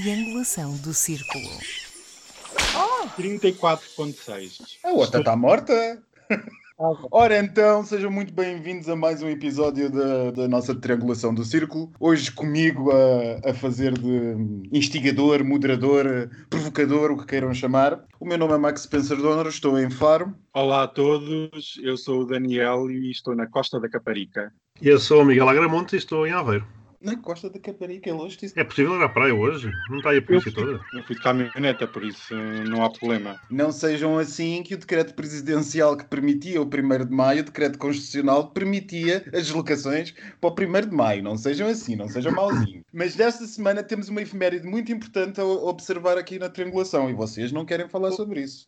triangulação do círculo. 34.6. A outra está morta. Ora então, sejam muito bem-vindos a mais um episódio da, da nossa triangulação do círculo. Hoje comigo a, a fazer de instigador, moderador, provocador, o que queiram chamar. O meu nome é Max Spencer Donner, estou em Faro. Olá a todos, eu sou o Daniel e estou na Costa da Caparica. Eu sou o Miguel Agramonte e estou em Aveiro. Na Costa da Caparica, é longe disso. É possível ir à praia hoje? Não está aí a polícia toda? Eu fui de caminhoneta, por isso eh, não há problema. Não sejam assim que o decreto presidencial que permitia o 1 de maio, o decreto constitucional que permitia as deslocações para o 1 de maio. Não sejam assim, não sejam mauzinhos. Mas desta semana temos uma efeméride muito importante a observar aqui na triangulação e vocês não querem falar sobre isso.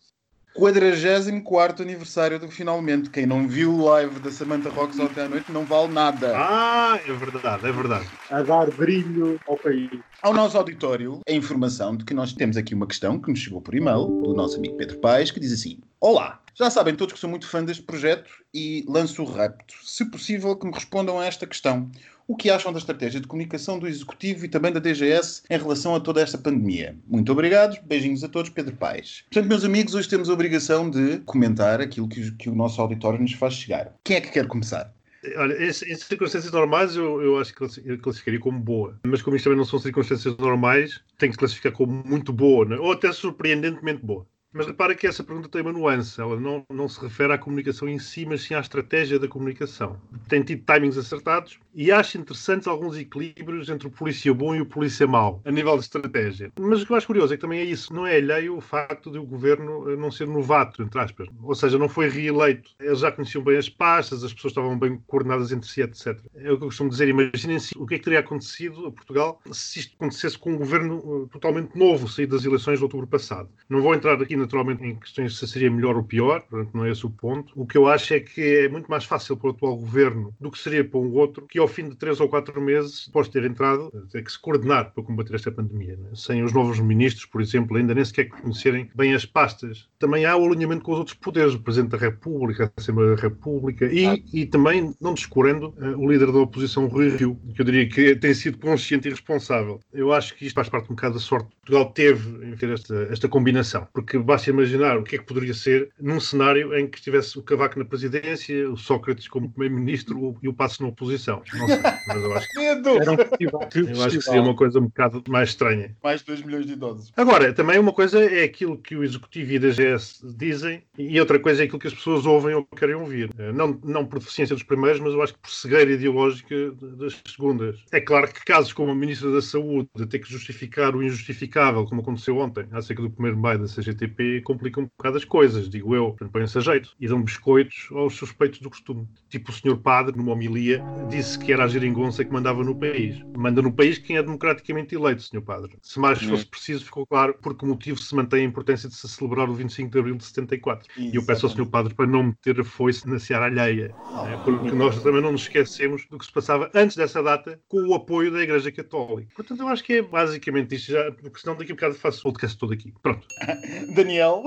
44 aniversário do Finalmente. Quem não viu o live da Samantha Rocks ontem à noite não vale nada. Ah, é verdade, é verdade. A dar brilho ao país. Ao nosso auditório, a informação de que nós temos aqui uma questão que nos chegou por e-mail do nosso amigo Pedro Paes, que diz assim: Olá, já sabem todos que sou muito fã deste projeto e lanço o rapto. Se possível, que me respondam a esta questão. O que acham da estratégia de comunicação do Executivo e também da DGS em relação a toda esta pandemia? Muito obrigado, beijinhos a todos, Pedro Paes. Portanto, meus amigos, hoje temos a obrigação de comentar aquilo que, que o nosso auditório nos faz chegar. Quem é que quer começar? Olha, em circunstâncias normais eu, eu acho que eu classificaria como boa. Mas como isto também não são circunstâncias normais, tenho que classificar como muito boa, né? ou até surpreendentemente boa. Mas repara que essa pergunta tem uma nuance. Ela não, não se refere à comunicação em si, mas sim à estratégia da comunicação. Tem tido timings acertados e acho interessantes alguns equilíbrios entre o polícia bom e o polícia mau, a nível de estratégia. Mas o que eu acho curioso é que também é isso. Não é alheio o facto de o governo não ser novato, entre aspas. Ou seja, não foi reeleito. Eles já conheciam bem as pastas, as pessoas estavam bem coordenadas entre si, etc. É o que eu costumo dizer. Imaginem se o que é que teria acontecido a Portugal se isto acontecesse com um governo uh, totalmente novo, saído das eleições de outubro passado. Não vou entrar aqui naturalmente em questões se seria melhor ou pior, portanto não é esse o ponto. O que eu acho é que é muito mais fácil para o atual governo do que seria para um outro, que ao fim de três ou quatro meses, após ter entrado, ter que se coordenar para combater esta pandemia. Né? Sem os novos ministros, por exemplo, ainda nem sequer conhecerem bem as pastas. Também há o alinhamento com os outros poderes, o Presidente da República, a Assembleia da República e, ah. e também, não descurando, uh, o líder da oposição, Rui Rio, que eu diria que tem sido consciente e responsável. Eu acho que isto faz parte um bocado da sorte que Portugal teve em ter esta, esta combinação, porque basta imaginar o que é que poderia ser num cenário em que estivesse o Cavaco na presidência, o Sócrates como primeiro-ministro e o Passo na oposição. Não sei, mas eu acho que, Era um festival. eu acho que seria uma coisa um bocado mais estranha. Mais de 2 milhões de idosos. Agora, também uma coisa é aquilo que o Executivo e a DGS dizem e outra coisa é aquilo que as pessoas ouvem ou querem ouvir. Eh, não, não por deficiência dos primeiros, mas eu acho que por cegueira ideológica das segundas. É claro que casos como a Ministra da Saúde ter que justificar o injustificável, como aconteceu ontem, acerca do primeiro maio da CGTP, complicam um bocado as coisas, digo eu. Põem-se a jeito e dão biscoitos aos suspeitos do costume. Tipo o senhor padre, numa homilia, disse que era a geringonça que mandava no país. Manda no país quem é democraticamente eleito, senhor padre. Se mais fosse preciso, ficou claro por que motivo se mantém a importância de se celebrar o 25 de abril de 74. E eu peço ao senhor padre para não meter a foice na seara alheia, né? porque nós também não nos esquecemos do que se passava antes dessa data com o apoio da Igreja Católica. Portanto, eu acho que é basicamente isto, já, porque senão daqui a bocado faço o podcast todo aqui. Pronto. Daniel?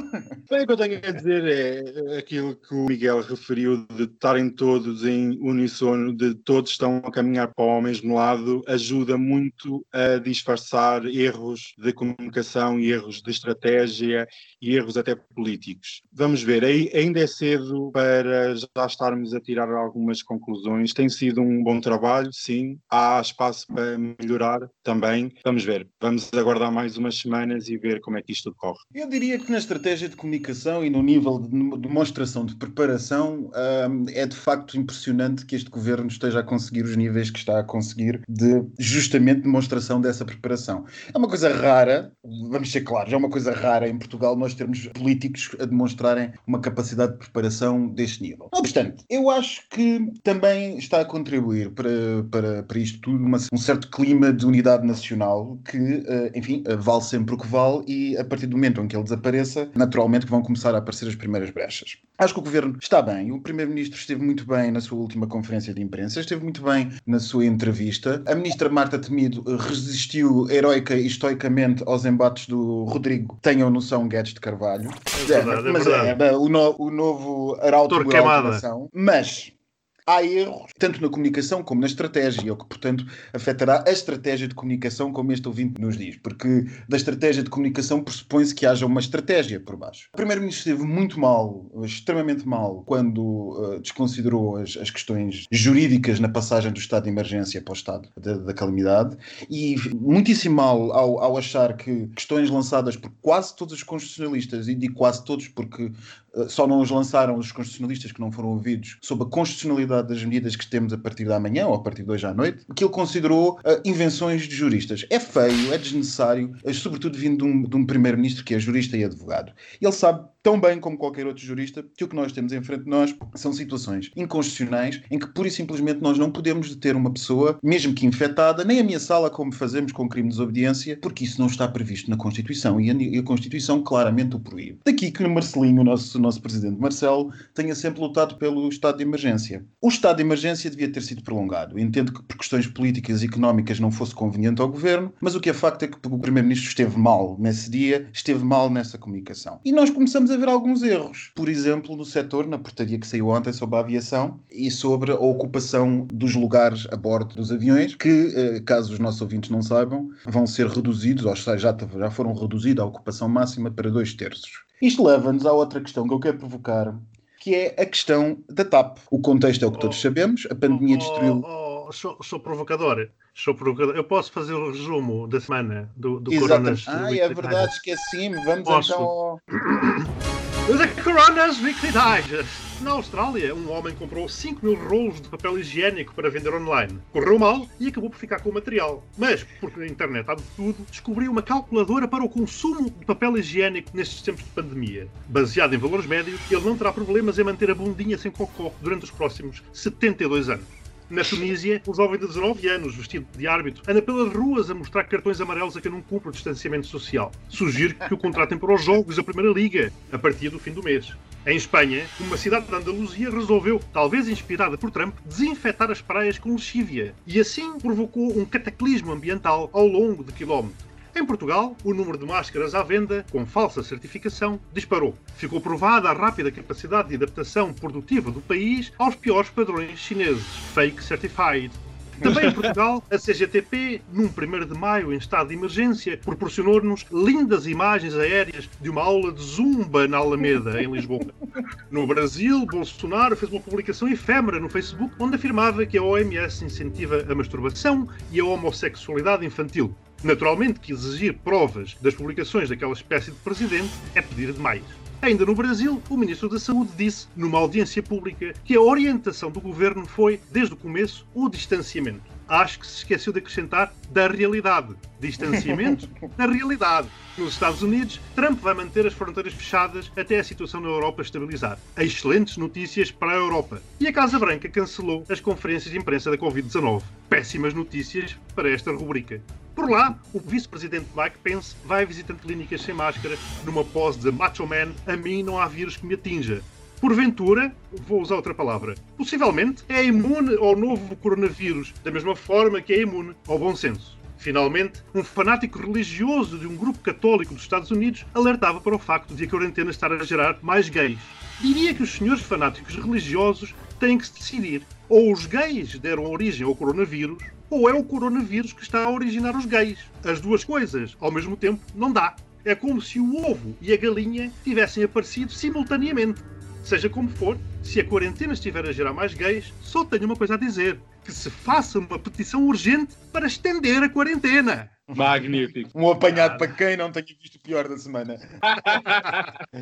Bem, o que eu tenho a dizer é aquilo que o Miguel referiu de estarem todos em uníssono, de todos estão a caminhar para o mesmo lado, ajuda muito a disfarçar erros de comunicação e erros de estratégia e erros até políticos. Vamos ver, ainda é cedo para já estarmos a tirar algumas conclusões. Tem sido um bom trabalho, sim. Há espaço para melhorar também. Vamos ver. Vamos aguardar mais umas semanas e ver como é que isto decorre. Eu diria que na estratégia de comunicação e no nível de demonstração de preparação um, é de facto impressionante que este governo esteja a conseguir os níveis que está a conseguir de justamente demonstração dessa preparação. É uma coisa rara, vamos ser claros, é uma coisa rara em Portugal nós termos políticos a demonstrarem uma capacidade de preparação deste nível. Não obstante, eu acho que também está a contribuir para, para, para isto tudo uma, um certo clima de unidade nacional que, uh, enfim, uh, vale sempre o que vale e a partir do momento em que ele desapareça, naturalmente que vão começar a aparecer as primeiras brechas. Acho que o governo está bem, o primeiro-ministro esteve muito bem na sua última conferência de imprensa, esteve muito bem na sua entrevista. A ministra Marta Temido resistiu heroica e estoicamente aos embates do Rodrigo Tenham Noção Guedes de Carvalho. É verdade, é mas verdade. é, o, no, o novo arauto da. Mas há erros, tanto na comunicação como na estratégia, o que, portanto, afetará a estratégia de comunicação, como este ouvinte nos diz, porque da estratégia de comunicação pressupõe-se que haja uma estratégia por baixo. O Primeiro-Ministro esteve muito mal, extremamente mal, quando uh, desconsiderou as, as, questões jurídicas na passagem do estado de emergência para o estado da, da calamidade e muitíssimo mal ao, ao achar que questões lançadas por quase todos os constitucionalistas, e digo quase todos porque só não os lançaram os constitucionalistas que não foram ouvidos sobre a constitucionalidade das medidas que temos a partir da manhã ou a partir de hoje à noite, que ele considerou uh, invenções de juristas. É feio, é desnecessário, sobretudo vindo de um, de um primeiro-ministro que é jurista e advogado. Ele sabe tão bem como qualquer outro jurista que o que nós temos em frente de nós são situações inconstitucionais em que pura e simplesmente nós não podemos deter uma pessoa, mesmo que infectada, nem ameaçá-la como fazemos com crime de desobediência, porque isso não está previsto na Constituição e a, e a Constituição claramente o proíbe. Daqui que Marcelinho, o nosso, nosso presidente Marcelo, tenha sempre lutado pelo estado de emergência. O estado de emergência devia ter sido prolongado. Entendo que por questões políticas e económicas não fosse conveniente ao governo, mas o que é facto é que o primeiro-ministro esteve mal nesse dia, esteve mal nessa comunicação. E nós começamos a ver alguns erros. Por exemplo, no setor, na portaria que saiu ontem sobre a aviação e sobre a ocupação dos lugares a bordo dos aviões, que, eh, caso os nossos ouvintes não saibam, vão ser reduzidos, ou seja, já, foram reduzidos a ocupação máxima para dois terços. Isto leva-nos à outra questão que eu quero provocar, que é a questão da TAP. O contexto é o que todos oh. sabemos, a pandemia oh, destruiu. Oh, oh, sou, sou provocador. Sou provocador. Eu posso fazer o resumo da semana do, do Exatamente. Ah, é verdade, esqueci-me. Vamos posso. então. The Coronas Weekly Digest. Na Austrália, um homem comprou 5 mil rolos de papel higiênico para vender online. Correu mal e acabou por ficar com o material. Mas, porque na internet há de tudo, descobriu uma calculadora para o consumo de papel higiênico nestes tempos de pandemia. Baseado em valores médios, ele não terá problemas em manter a bundinha sem cocó durante os próximos 72 anos. Na Tunísia, um jovem de 19 anos, vestido de árbitro, anda pelas ruas a mostrar cartões amarelos a quem não cumpre o distanciamento social. Sugiro que o contratem para os jogos da Primeira Liga, a partir do fim do mês. Em Espanha, uma cidade da Andaluzia resolveu, talvez inspirada por Trump, desinfetar as praias com lexívia e assim provocou um cataclismo ambiental ao longo de quilómetros. Em Portugal, o número de máscaras à venda com falsa certificação disparou. Ficou provada a rápida capacidade de adaptação produtiva do país aos piores padrões chineses, fake certified. Também em Portugal, a CGTP, num 1 de maio em estado de emergência, proporcionou-nos lindas imagens aéreas de uma aula de zumba na Alameda, em Lisboa. No Brasil, Bolsonaro fez uma publicação efêmera no Facebook onde afirmava que a OMS incentiva a masturbação e a homossexualidade infantil. Naturalmente que exigir provas das publicações daquela espécie de presidente é pedir demais. Ainda no Brasil, o Ministro da Saúde disse, numa audiência pública, que a orientação do governo foi, desde o começo, o distanciamento. Acho que se esqueceu de acrescentar da realidade. Distanciamento da realidade. Nos Estados Unidos, Trump vai manter as fronteiras fechadas até a situação na Europa estabilizar. Excelentes notícias para a Europa. E a Casa Branca cancelou as conferências de imprensa da Covid-19. Péssimas notícias para esta rubrica. Por lá, o vice-presidente Mike Pence vai visitando clínicas sem máscara numa pose de macho man. A mim não há vírus que me atinja. Porventura, vou usar outra palavra, possivelmente é imune ao novo coronavírus, da mesma forma que é imune ao bom senso. Finalmente, um fanático religioso de um grupo católico dos Estados Unidos alertava para o facto de a quarentena estar a gerar mais gays. Diria que os senhores fanáticos religiosos têm que se decidir. Ou os gays deram origem ao coronavírus, ou é o coronavírus que está a originar os gays. As duas coisas, ao mesmo tempo, não dá. É como se o ovo e a galinha tivessem aparecido simultaneamente. Seja como for, se a quarentena estiver a gerar mais gays, só tenho uma coisa a dizer: que se faça uma petição urgente para estender a quarentena. Magnífico. Um apanhado para quem não tenha visto o pior da semana.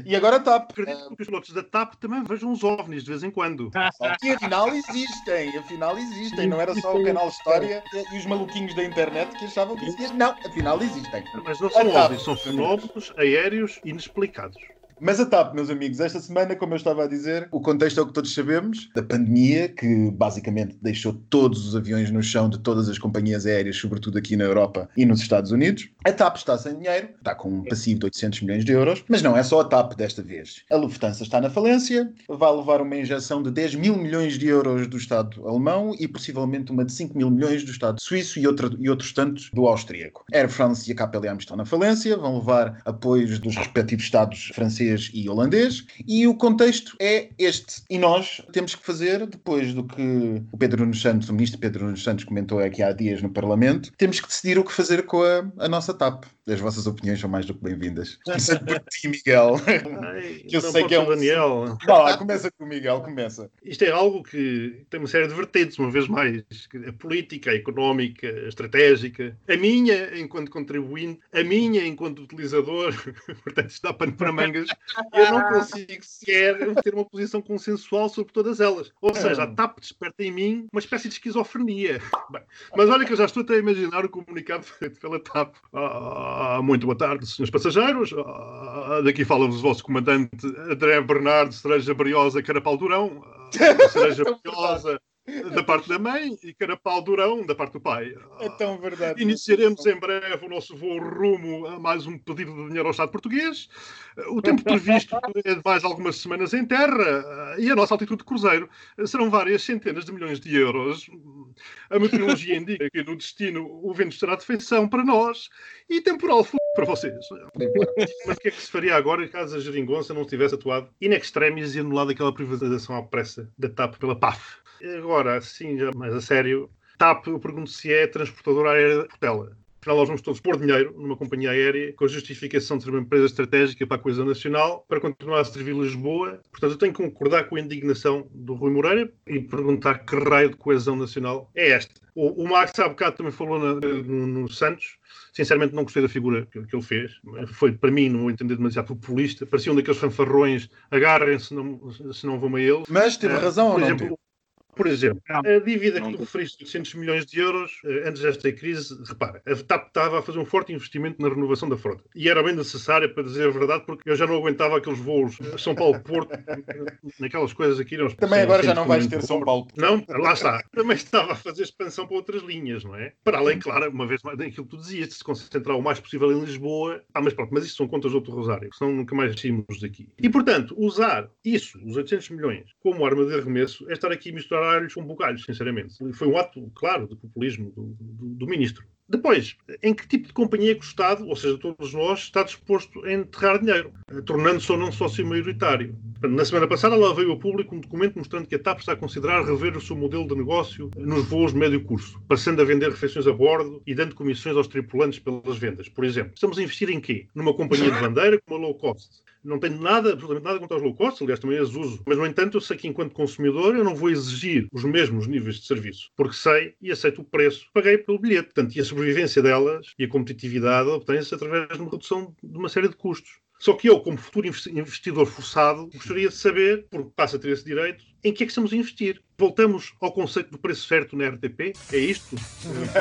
e agora TAP. Acredito que os pilotos da TAP também vejam os OVNIs de vez em quando. E afinal existem, afinal existem. Não era só o canal História e os maluquinhos da internet que achavam que existiam. Não, afinal existem. Mas não são OVNIs, são fenómenos aéreos inexplicados. Mas a TAP, meus amigos, esta semana, como eu estava a dizer, o contexto é o que todos sabemos, da pandemia, que basicamente deixou todos os aviões no chão de todas as companhias aéreas, sobretudo aqui na Europa e nos Estados Unidos. A TAP está sem dinheiro, está com um passivo de 800 milhões de euros, mas não é só a TAP desta vez. A Lufthansa está na falência, vai levar uma injeção de 10 mil milhões de euros do Estado alemão e possivelmente uma de 5 mil milhões do Estado suíço e, outra, e outros tantos do austríaco. Air France e a KPLM estão na falência, vão levar apoios dos respectivos Estados franceses francês e holandês, e o contexto é este. E nós temos que fazer, depois do que o Pedro Nunes Santos, o ministro Pedro Nunes Santos comentou aqui há dias no Parlamento, temos que decidir o que fazer com a, a nossa TAP. As vossas opiniões são mais do que bem-vindas. Começando por ti, Miguel. Ai, eu sei que é um... Daniel. Vá lá, começa com o Miguel, começa. Isto é algo que tem uma série de vertentes, uma vez mais. A política, a económica, a estratégica. A minha, enquanto contribuinte, a minha, enquanto utilizador. Portanto, isto dá pano para mangas. Eu não consigo sequer ter uma posição consensual sobre todas elas. Ou seja, a TAP desperta em mim uma espécie de esquizofrenia. Bem, mas olha que eu já estou até a imaginar o comunicado feito pela TAP. Ah, muito boa tarde, senhores passageiros. Ah, daqui fala-vos o vosso comandante André Bernardo Cereja Briosa Carapau Durão. Ah, Cereja Briosa da parte da mãe e Carapau Durão da parte do pai. É tão verdade. Iniciaremos em breve o nosso voo rumo a mais um pedido de dinheiro ao Estado português. O tempo previsto é de mais algumas semanas em terra e a nossa altitude de cruzeiro serão várias centenas de milhões de euros. A meteorologia indica que no destino o vento estará de feição para nós e temporal para vocês. Mas o que é que se faria agora caso a geringonça não tivesse atuado in extremis e anulado aquela privatização à pressa da TAP pela PAF? Agora, assim, já mais a sério, TAP, eu pergunto se é transportadora aérea de Portela. Afinal, nós vamos todos pôr dinheiro numa companhia aérea com a justificação de ser uma empresa estratégica para a coesão nacional, para continuar a servir Lisboa. Portanto, eu tenho que concordar com a indignação do Rui Moreira e perguntar que raio de coesão nacional é esta. O, o Max, há bocado, também falou na, no, no, Santos. Sinceramente, não gostei da figura que, que, ele fez. Foi, para mim, não entender, demasiado populista. Parecia um daqueles fanfarrões, agarrem-se, se não vão a ele. Mas teve uh, razão ou não? Exemplo, por exemplo, a dívida que tu referiste de 800 milhões de euros eh, antes desta crise, repara, a TAP estava a fazer um forte investimento na renovação da frota. E era bem necessária, para dizer a verdade, porque eu já não aguentava aqueles voos São Paulo-Porto, naquelas coisas aqui. Não, Também agora já não vais ter São Paulo. Não, lá está. Também estava a fazer expansão para outras linhas, não é? Para além, claro, uma vez mais, daquilo que tu dizias, de se concentrar o mais possível em Lisboa. Ah, mas pronto, mas isso são contas do outro Rosário, senão nunca mais saímos daqui. E, portanto, usar isso, os 800 milhões, como arma de arremesso, é estar aqui a com bugalhos sinceramente. Foi um ato, claro, de populismo do, do, do ministro. Depois, em que tipo de companhia que o Estado, ou seja, todos nós, está disposto a enterrar dinheiro, tornando-se ou não sócio maioritário? Na semana passada, lá veio ao público um documento mostrando que a TAP está a considerar rever o seu modelo de negócio nos voos de médio curso, passando a vender refeições a bordo e dando comissões aos tripulantes pelas vendas. Por exemplo, estamos a investir em quê? Numa companhia de bandeira com uma low cost. Não tenho nada, absolutamente nada contra os low cost, aliás, também as uso. Mas, no entanto, eu sei que enquanto consumidor eu não vou exigir os mesmos níveis de serviço, porque sei e aceito o preço que paguei pelo bilhete. Portanto, e a sobrevivência delas e a competitividade obtém-se através de uma redução de uma série de custos. Só que eu, como futuro investidor forçado, gostaria de saber, porque passa a ter esse direito, em que é que estamos a investir. Voltamos ao conceito do preço certo na RTP? É isto?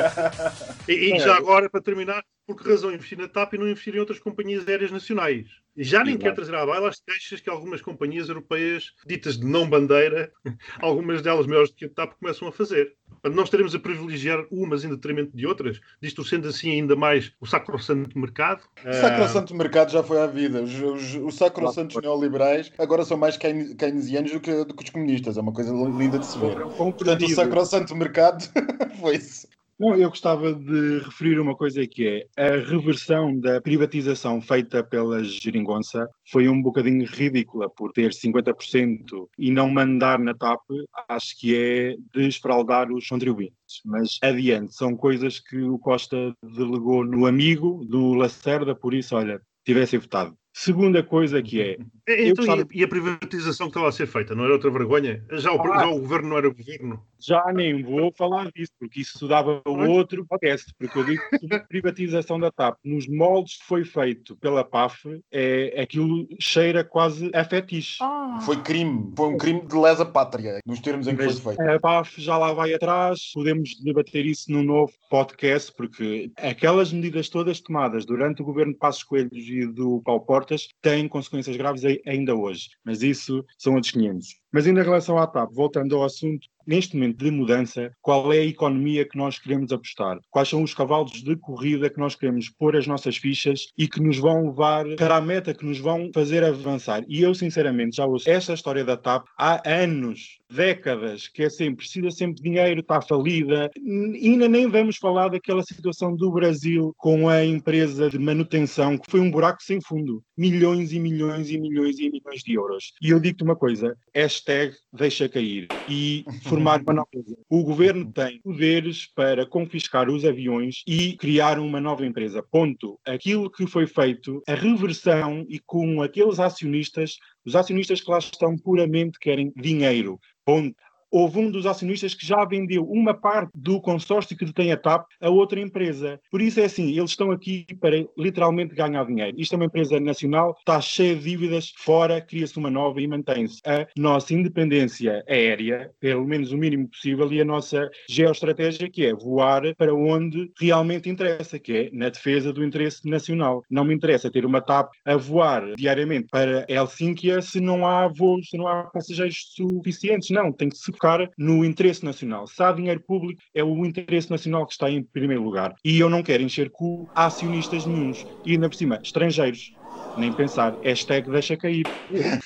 e, e, já agora, para terminar, por que razão investir na TAP e não investir em outras companhias aéreas nacionais? Já nem quero trazer à baila as queixas que algumas companhias europeias, ditas de não bandeira, algumas delas maiores do que a TAP, começam a fazer. Não estaremos a privilegiar umas em detrimento de outras, disto sendo assim ainda mais o sacrosanto mercado. O sacrosanto mercado já foi à vida. Os, os, os sacrosantos neoliberais agora são mais keynesianos do que, do que os comunistas. É uma coisa linda de se ver. Portanto, o sacrosanto mercado foi isso. Não, eu gostava de referir uma coisa que é a reversão da privatização feita pela Geringonça foi um bocadinho ridícula por ter 50% e não mandar na TAP, acho que é desfraldar os contribuintes. Mas adiante, são coisas que o Costa delegou no amigo do Lacerda, por isso, olha, tivessem votado. Segunda coisa que é. Então, gostava... E a privatização que estava a ser feita, não era outra vergonha? Já o, ah, já o governo não era governo? Já nem vou falar disso, porque isso dava o outro podcast. Porque eu digo que a privatização da TAP, nos moldes que foi feito pela PAF, é, aquilo cheira quase a fetiche. Ah. Foi crime, foi um crime de lesa pátria, nos termos em que Mas foi feito. A PAF já lá vai atrás, podemos debater isso num novo podcast, porque aquelas medidas todas tomadas durante o governo de Passos Coelhos e do Paulo Portas têm consequências graves ainda hoje. Mas isso são outros 500. Mas ainda em relação à TAP, voltando ao assunto, neste momento de mudança, qual é a economia que nós queremos apostar? Quais são os cavalos de corrida que nós queremos pôr as nossas fichas e que nos vão levar para a meta, que nos vão fazer avançar? E eu, sinceramente, já ouço esta história da TAP há anos décadas, que é sempre, precisa sempre de dinheiro, está falida. E ainda nem vamos falar daquela situação do Brasil com a empresa de manutenção, que foi um buraco sem fundo. Milhões e milhões e milhões e milhões de euros. E eu digo-te uma coisa, hashtag deixa cair e formar uma nova. O governo tem poderes para confiscar os aviões e criar uma nova empresa. Ponto. Aquilo que foi feito, a reversão e com aqueles acionistas, os acionistas que lá estão puramente querem dinheiro. Ponto houve um dos acionistas que já vendeu uma parte do consórcio que detém a TAP a outra empresa. Por isso é assim, eles estão aqui para literalmente ganhar dinheiro. Isto é uma empresa nacional, está cheia de dívidas, fora cria-se uma nova e mantém-se a nossa independência aérea, pelo menos o mínimo possível, e a nossa geoestratégia, que é voar para onde realmente interessa, que é na defesa do interesse nacional. Não me interessa ter uma TAP a voar diariamente para Helsínquia se não há voos, se não há passageiros suficientes. Não, tem que se focar no interesse nacional. Se há dinheiro público, é o interesse nacional que está em primeiro lugar. E eu não quero encher cu a acionistas nenhums. E ainda por cima, estrangeiros nem pensar. Hashtag deixa cair.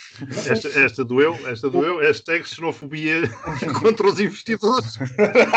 Esta, esta doeu, esta doeu. Hashtag xenofobia contra os investidores.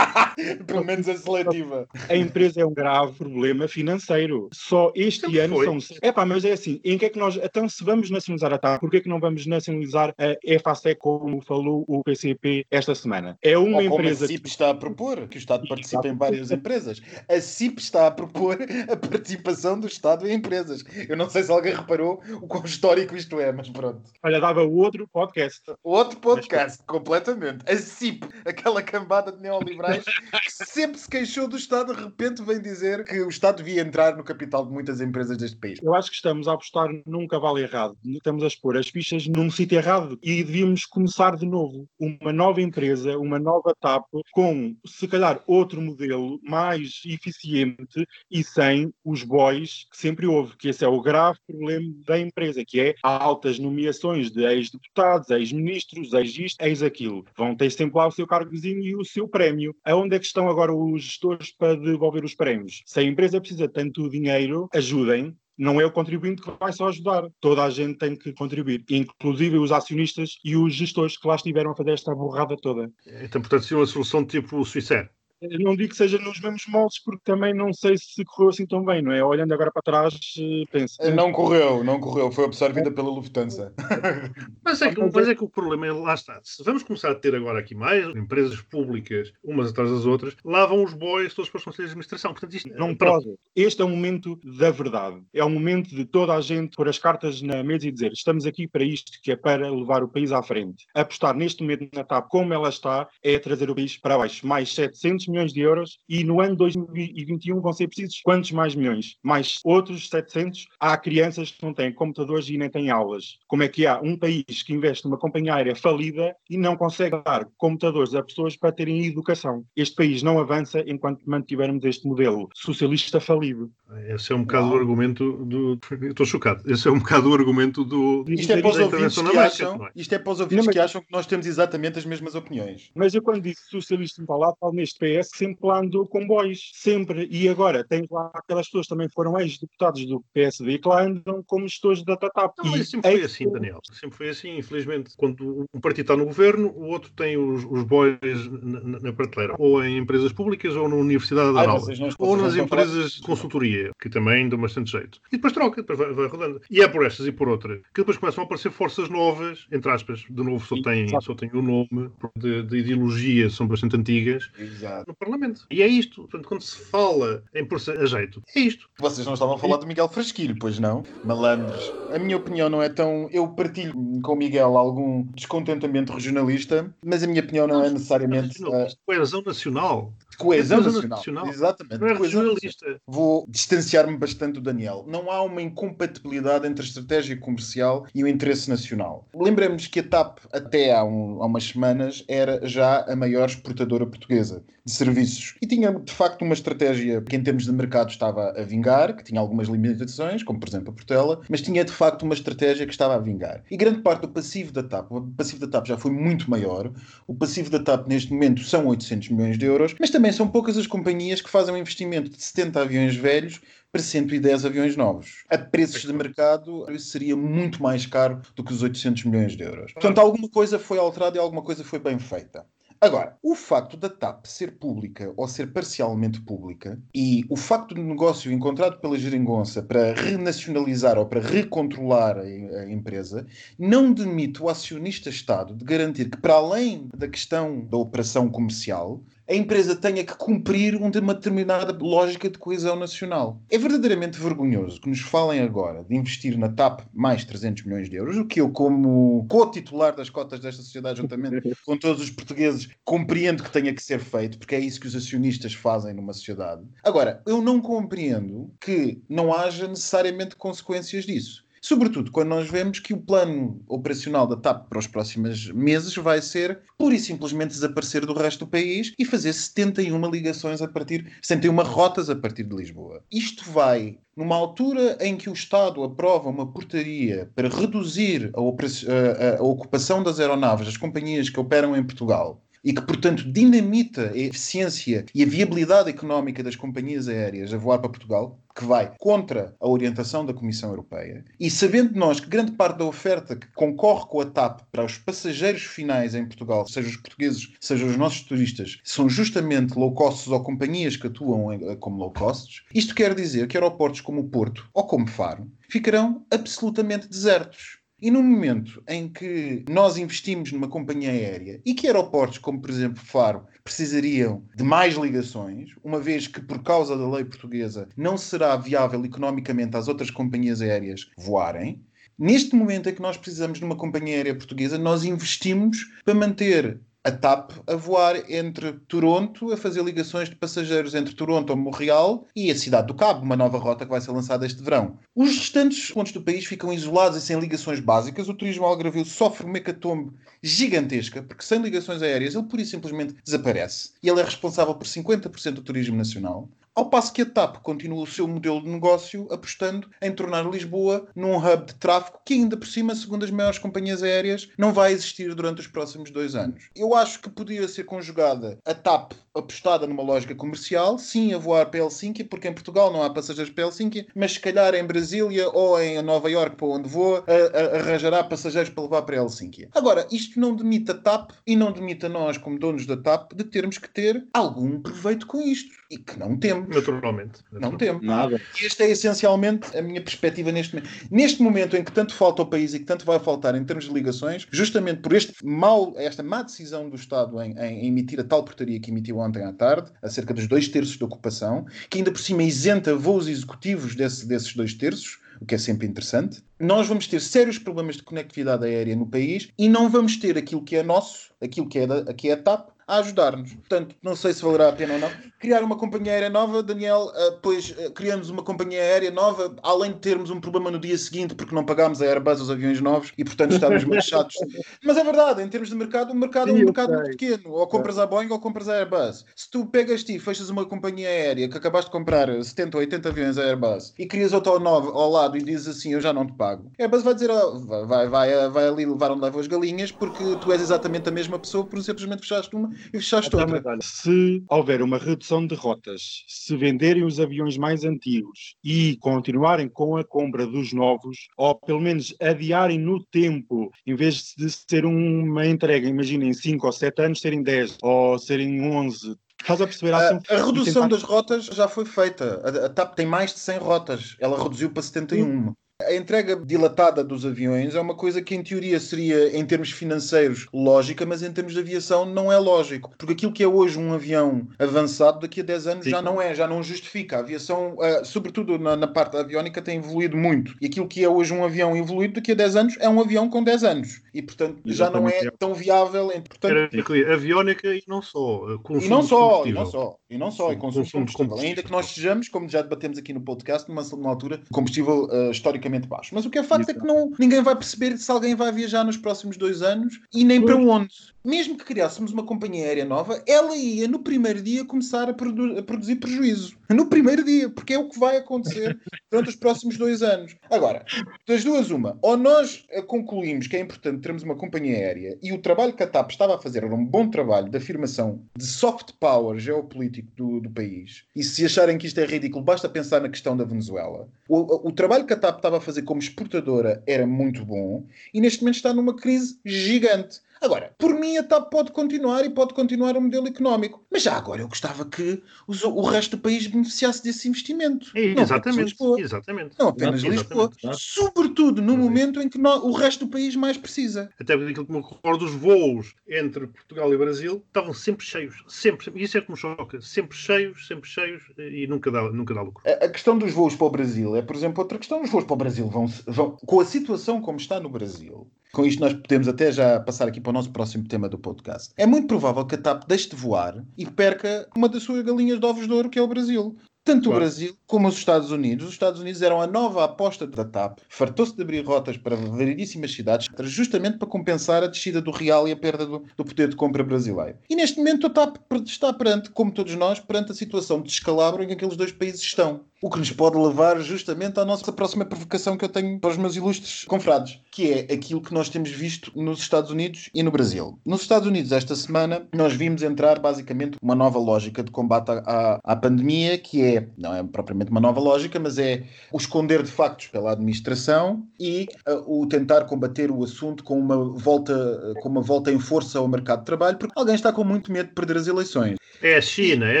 Pelo menos a seletiva. A empresa é um grave problema financeiro. Só este Sempre ano foi. são. É pá, mas é assim, em que é que nós. Então, se vamos nacionalizar a TAP, porquê é que não vamos nacionalizar a EFASEC como falou o PCP esta semana? É uma Ou como empresa. a CIP está a propor, que o Estado participa em várias empresas. A CIP está a propor a participação do Estado em empresas. Eu não sei se alguém reparou o quão histórico isto é, mas pronto. Olha, dava outro podcast. Outro podcast, completamente. A CIP, aquela cambada de neoliberais que sempre se queixou do Estado, de repente vem dizer que o Estado devia entrar no capital de muitas empresas deste país. Eu acho que estamos a apostar num cavalo errado. Estamos a expor as fichas num sítio errado e devíamos começar de novo. Uma nova empresa, uma nova TAP, com se calhar outro modelo mais eficiente e sem os boys que sempre houve, que esse é o grave problema da empresa, que é altas nomeações de ex-deputados, ex-ministros, ex-isto, ex-aquilo. Vão ter sempre lá o seu cargozinho e o seu prémio. Aonde é que estão agora os gestores para devolver os prémios? Se a empresa precisa tanto dinheiro, ajudem, não é o contribuinte que vai só ajudar. Toda a gente tem que contribuir, inclusive os acionistas e os gestores que lá estiveram a fazer esta borrada toda. Então, portanto, seria uma solução tipo o Suicé. Eu não digo que seja nos mesmos moldes, porque também não sei se correu assim tão bem, não é? Olhando agora para trás, eh, penso. Não correu, não correu. Foi absorvida pela Lufthansa. Mas é, que, mas é que o problema é, lá está. Se vamos começar a ter agora aqui mais empresas públicas, umas atrás das outras, lá vão os bois todos para os conselhos de administração. Portanto, isto Não pronto. pode. Este é o momento da verdade. É o momento de toda a gente pôr as cartas na mesa e dizer estamos aqui para isto, que é para levar o país à frente. Apostar neste momento na TAP como ela está é trazer o país para baixo. Mais 700 milhões de euros e no ano 2021 vão ser precisos quantos mais milhões? Mais outros 700? Há crianças que não têm computadores e nem têm aulas. Como é que há um país que investe numa companhia aérea falida e não consegue dar computadores a pessoas para terem educação? Este país não avança enquanto mantivermos este modelo socialista falido. Esse é um bocado o argumento do. Estou chocado. Esse é um bocado o argumento do. Isto é para os da ouvintes que acham, é? isto é para os ouvintes Não, mas- que acham que nós temos exatamente as mesmas opiniões. Mas eu quando disse socialista para lá, falo neste PS, sempre lá andou com bois, sempre. E agora tens lá aquelas pessoas que também foram ex-deputados do PSD que lá andam como gestores da TATAP. Não, mas E sempre foi ex- assim, Daniel. Sempre foi assim, infelizmente. Quando um partido está no governo, o outro tem os, os boys na, na- prateleira. Ou em empresas públicas ou na universidade a dar Ai, aulas. vocês não- Ou nas empresas de consultoria, que também dão bastante jeito. E depois troca, depois vai, vai rodando. E é por estas e por outras que depois começam a aparecer forças novas, entre aspas, de novo só tem, Exato. só tem o nome, de, de ideologia, são bastante antigas, Exato. no Parlamento. E é isto. Portanto, quando se fala em pôr-se a jeito, é isto. Vocês não estavam a falar do Miguel Frasquilho, pois não? Malandros. A minha opinião não é tão. Eu partilho com o Miguel algum descontentamento regionalista, mas a minha opinião não é necessariamente. ah, Coesão nacional. Coesão nacional. nacional. Exatamente. Não é regionalista. Vou distanciar-me bastante do Daniel. Não há uma incompatibilidade entre a estratégia comercial e o interesse nacional. Lembremos que a TAP, até há, um- há umas semanas, era já a maior exportadora portuguesa de serviços. E tinha, de facto, uma estratégia que, em termos de mercado, estava a vingar, que tinha algumas limitações, como, por exemplo, a Portela, mas tinha, de facto, uma estratégia que estava a vingar. E grande parte do passivo da TAP, o passivo da TAP já foi muito maior. O passivo da TAP, neste momento, são 800 milhões de euros, mas também são poucas as companhias que fazem um investimento de 70 aviões velhos para 110 aviões novos. A preços de mercado, isso seria muito mais caro do que os 800 milhões de euros. Portanto, alguma coisa foi alterada e alguma coisa foi bem feita. Agora, o facto da TAP ser pública ou ser parcialmente pública e o facto do negócio encontrado pela geringonça para renacionalizar ou para recontrolar a, empresa não demite o acionista-Estado de garantir que, para além da questão da operação comercial, a empresa tenha que cumprir uma determinada lógica de coesão nacional. É verdadeiramente vergonhoso que nos falem agora de investir na TAP mais 300 milhões de euros, o que eu, como co-titular das cotas desta sociedade, juntamente com todos os portugueses, compreendo que tenha que ser feito, porque é isso que os acionistas fazem numa sociedade. Agora, eu não compreendo que não haja necessariamente consequências disso. Sobretudo quando nós vemos que o plano operacional da TAP para os próximos meses vai ser pura e simplesmente desaparecer do resto do país e fazer 71 ligações a partir, 71 rotas a partir de Lisboa. Isto vai numa altura em que o Estado aprova uma portaria para reduzir a, a- a ocupação das aeronaves das companhias que operam em Portugal e que, portanto, dinamita a eficiência e a viabilidade económica das companhias aéreas a voar para Portugal, que vai contra a orientação da Comissão Europeia, e sabendo nós que grande parte da oferta que concorre com a TAP para os passageiros finais em Portugal, sejam os portugueses, sejam os nossos turistas, são justamente low costs ou companhias que atuam como low costs, isto quer dizer que aeroportos como o Porto ou como Faro ficarão absolutamente desertos. E no momento em que nós investimos numa companhia aérea e que aeroportos, como por exemplo Faro, precisariam de mais ligações, uma vez que por causa da lei portuguesa não será viável economicamente às outras companhias aéreas voarem, neste momento em que nós precisamos de uma companhia aérea portuguesa, nós investimos para manter a TAP a voar entre Toronto, a fazer ligações de passageiros entre Toronto ou Montreal e a cidade do Cabo, uma nova rota que vai ser lançada este verão. Os restantes pontos do país ficam isolados e sem ligações básicas. O turismo algarvio sofre uma hecatombe gigantesca, porque sem ligações aéreas ele pura e simplesmente desaparece. E ele é responsável por 50% do turismo nacional. Ao passo que a TAP continua o seu modelo de negócio apostando em tornar Lisboa num hub de tráfego que ainda por cima, segundo as maiores companhias aéreas, não vai existir durante os próximos dois anos. Eu acho que podia ser conjugada a TAP apostada numa lógica comercial, sim a voar para Helsinki, porque em Portugal não há passageiros para Helsinki, mas se calhar em Brasília ou em Nova York, para onde voa, a- a- arranjará passageiros para levar para Helsinki. Agora, isto não demite a TAP e não demite a nós, como donos da TAP, de termos que ter algum proveito com isto. E que não temos. Naturalmente. Não temos. Nada. E esta é essencialmente a minha perspectiva neste momento. Neste momento em que tanto falta ao país e que tanto vai faltar em termos de ligações, justamente por este mal, esta má decisão do Estado em, em emitir a tal portaria que emitiu ontem à tarde, acerca dos dois terços da ocupação, que ainda por cima isenta voos executivos desse- desses dois terços, o que é sempre interessante, nós vamos ter sérios problemas de conectividade aérea no país e não vamos ter aquilo que é nosso, aquilo que é, da, que é a TAP, a ajudar-nos. Portanto, não sei se valerá a pena ou não. Criar uma companhia aérea nova, Daniel, ah, pois ah, criamos uma companhia aérea nova, além de termos um problema no dia seguinte porque não pagámos a Airbus os aviões novos e, portanto, estávamos manchados. Mas é verdade, em termos de mercado, o mercado é Sim, um eu mercado sei. muito pequeno. Ou compras a Boeing ou compras a Airbus. Se tu pegas ti e fechas uma companhia aérea que acabaste de comprar 70 ou 80 aviões a Airbus e crias outra ao, novo, ao lado e dizes assim, eu já não te pago. A Airbus vai dizer, ah, vai, vai, vai, vai ali levar onde levam as galinhas porque tu és exatamente a mesma pessoa por simplesmente fechaste uma e fechaste outra. se houver uma redução de rotas, se venderem os aviões mais antigos e continuarem com a compra dos novos, ou pelo menos adiarem no tempo, em vez de ser uma entrega, imaginem 5 ou 7 anos, serem 10 ou serem 11. Estás a perceber? A, a redução tentar- das rotas já foi feita. A, a TAP tem mais de 100 rotas. Ela reduziu para 71. A entrega dilatada dos aviões é uma coisa que, em teoria, seria, em termos financeiros, lógica, mas em termos de aviação não é lógico. Porque aquilo que é hoje um avião avançado, daqui a 10 anos Sim. já não é, já não justifica. A aviação, uh, sobretudo na, na, parte aviónica, tem evoluído muito. E aquilo que é hoje um avião evoluído, daqui a 10 anos, é um avião com 10 anos. E, portanto, Exatamente. já não é tão viável. Portanto... Era aviónica e não só. Eh, e não só, e não só. E não só, Sim, e consumo, consumo de combustível. Ainda que nós sejamos, como já debatemos aqui no podcast, numa, numa altura, combustível uh, historicamente baixo. Mas o que é facto Isso. é que não, ninguém vai perceber se alguém vai viajar nos próximos dois anos e nem para onde. Mesmo que criássemos uma companhia aérea nova, ela ia no primeiro dia começar a, produ a produzir prejuízo. No primeiro dia, porque é o que vai acontecer durante os próximos dois anos. Agora, das duas, uma. Ou nós eh, concluímos que é importante termos uma companhia aérea e o trabalho que a TAP estava a fazer era um bom trabalho de afirmação de soft power geopolítico do, do país. E se acharem que isto é ridículo, basta pensar na questão da Venezuela. O, o trabalho que a TAP estava a fazer como exportadora era muito bom e neste momento está numa crise gigante. Agora, por mim a TAP pode continuar e pode continuar o modelo económico. Mas já agora eu gostava que os, o resto do país beneficiasse desse investimento. É, não exatamente, Lisboa, exatamente. Não apenas Lisboa. Sobretudo no momento em que no, o resto do país mais precisa. Até aquilo que me recordo, os voos entre Portugal e Brasil estavam sempre cheios. Sempre, sempre. Isso é que me choca. Sempre cheios, sempre cheios e nunca dá, nunca dá lucro. A, a questão dos voos para o Brasil é, por exemplo, outra questão. Os voos para o Brasil vão, vão com a situação como está no Brasil, com isto nós podemos até já passar aqui para o nosso próximo tema do podcast. É muito provável que a TAP deixe de voar e perca uma das suas galinhas de ovos de ouro, que é o Brasil. Tanto claro. o Brasil como os Estados Unidos. Os Estados Unidos eram a nova aposta da TAP. Fartou-se de abrir rotas para variedíssimas cidades, justamente para compensar a descida do real e a perda do, do, poder de compra brasileiro. E neste momento a TAP está perante, como todos nós, perante a situação de descalabro em que aqueles dois países estão. O que nos pode levar justamente à nossa próxima provocação que eu tenho para os meus ilustres confrades, que é aquilo que nós temos visto nos Estados Unidos e no Brasil. Nos Estados Unidos, esta semana, nós vimos entrar basicamente uma nova lógica de combate à, à pandemia, que é, não é propriamente uma nova lógica, mas é o esconder de factos pela administração e uh, o tentar combater o assunto com uma volta, uh, com uma volta em força ao mercado de trabalho, porque alguém está com muito medo de perder as eleições. É a China, é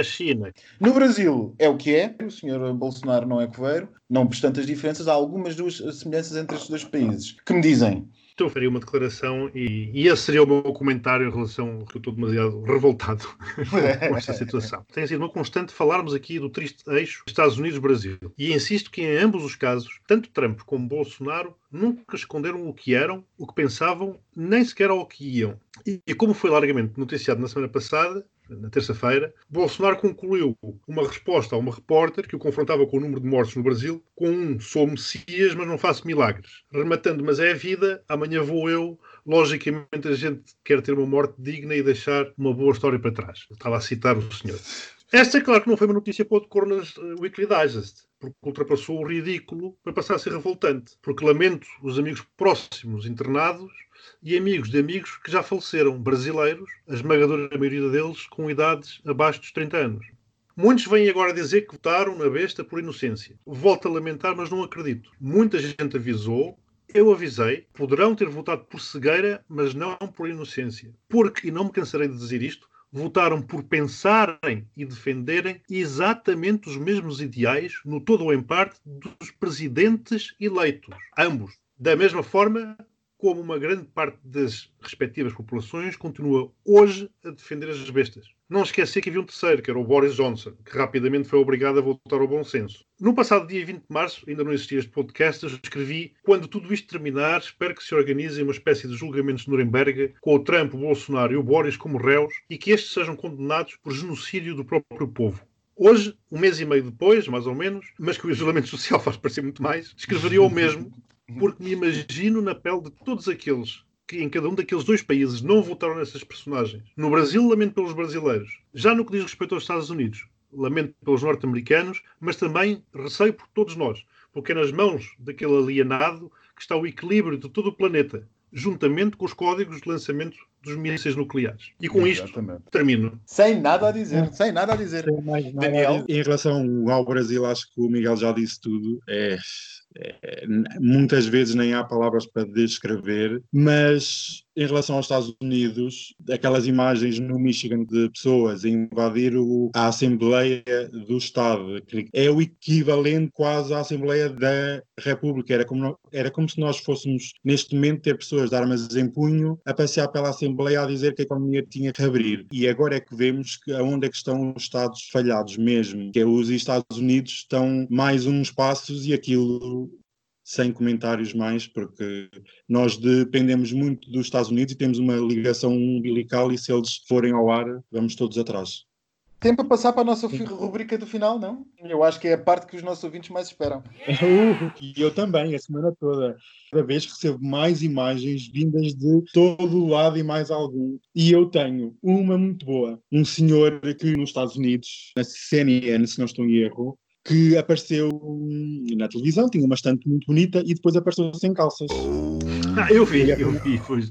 a China. No Brasil é o que é, o senhor Bolsonaro não é coveiro, não obstante as diferenças, há algumas duas semelhanças entre estes dois países. Que me dizem? Eu faria uma declaração e, e esse seria o meu comentário em relação que eu estou demasiado revoltado com esta situação. Tem sido uma constante falarmos aqui do triste eixo Estados Unidos-Brasil. E insisto que em ambos os casos, tanto Trump como Bolsonaro nunca esconderam o que eram, o que pensavam, nem sequer ao que iam. E, e como foi largamente noticiado na semana passada, na terça-feira, Bolsonaro concluiu uma resposta a uma repórter que o confrontava com o número de mortos no Brasil com um sou Messias, mas não faço milagres. Rematando, mas é a vida, amanhã vou eu. Logicamente a gente quer ter uma morte digna e deixar uma boa história para trás. Estava a citar o senhor. Esta, claro que não foi uma notícia para o Coronas eh, Weekly Digest, porque ultrapassou o ridículo para passar a ser revoltante. Porque lamento os amigos próximos internados e amigos de amigos que já faleceram, brasileiros, a esmagadora maioria deles com idades abaixo dos 30 anos. Muitos vêm agora dizer que votaram na besta por inocência. Volto a lamentar, mas não acredito. Muita gente avisou, eu avisei, poderão ter votado por cegueira, mas não por inocência. Porque, e não me cansarei de dizer isto, votaram por pensarem e defenderem exatamente os mesmos ideais, no todo ou em parte, dos presidentes eleitos. Ambos. Da mesma forma como uma grande parte das respectivas populações continua hoje a defender as bestas. Não esquecer que havia um terceiro, que era o Boris Johnson, que rapidamente foi obrigado a voltar ao bom senso. No passado dia 20 de março, ainda não existia este podcast, eu escrevi quando tudo isto terminar, espero que se organizem uma espécie de julgamentos de Nuremberg com o Trump, o Bolsonaro e o Boris como réus e que estes sejam condenados por genocídio do próprio povo. Hoje, um mês e meio depois, mais ou menos, mas que o isolamento social faz parecer muito mais, escreveria o mesmo porque me imagino na pele de todos aqueles que em cada um daqueles dois países não votaram nessas personagens. No Brasil, lamento pelos brasileiros. Já no que diz respeito aos Estados Unidos, lamento pelos norte-americanos, mas também receio por todos nós, porque é nas mãos daquele alienado que está o equilíbrio de todo o planeta, juntamente com os códigos de lançamento dos mísseis nucleares. E com Exatamente. isto termino. Sem nada a dizer, sem nada a dizer. Daniel. Em relação ao Brasil, acho que o Miguel já disse tudo. É, muitas vezes nem há palavras para descrever, mas em relação aos Estados Unidos, aquelas imagens no Michigan de pessoas a invadir o, a Assembleia do Estado, que é o equivalente quase à Assembleia da República. Era como, era como se nós fôssemos, neste momento, ter pessoas de armas em punho a passear pela Assembleia a dizer que a economia tinha que abrir. E agora é que vemos que aonde é que estão os Estados falhados mesmo, que é os Estados Unidos estão mais uns passos e aquilo sem comentários mais, porque nós dependemos muito dos Estados Unidos e temos uma ligação umbilical e se eles forem ao ar, vamos todos atrás. Tempo para passar para a nossa rubrica do final, não? Eu acho que é a parte que os nossos ouvintes mais esperam. e eu também, a semana toda. Cada vez recebo mais imagens vindas de todo o lado e mais algum. E eu tenho uma muito boa. Um senhor aqui nos Estados Unidos, na CNN, se não estou em erro, que apareceu na televisão, tinha uma estante muito bonita e depois apareceu sem calças. Ah, eu vi, eu vi, foi,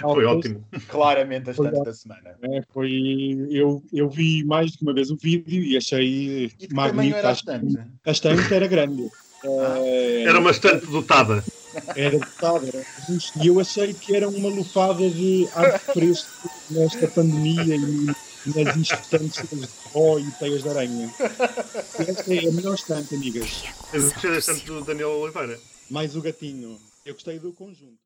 foi ótimo. Claramente a estante da semana. É, foi, eu, eu vi mais de uma vez o vídeo e achei e magnífico. Era a, estante? a estante era grande. Ah, era uma estante dotada. Era dotada, era E eu achei que era uma lufada de ar fresco nesta pandemia e nas instâncias de pó e teias de aranha. Essa é a melhor estante, amigas. Eu gostei da estante do Daniel Oliveira. Mais o gatinho. Eu gostei do conjunto.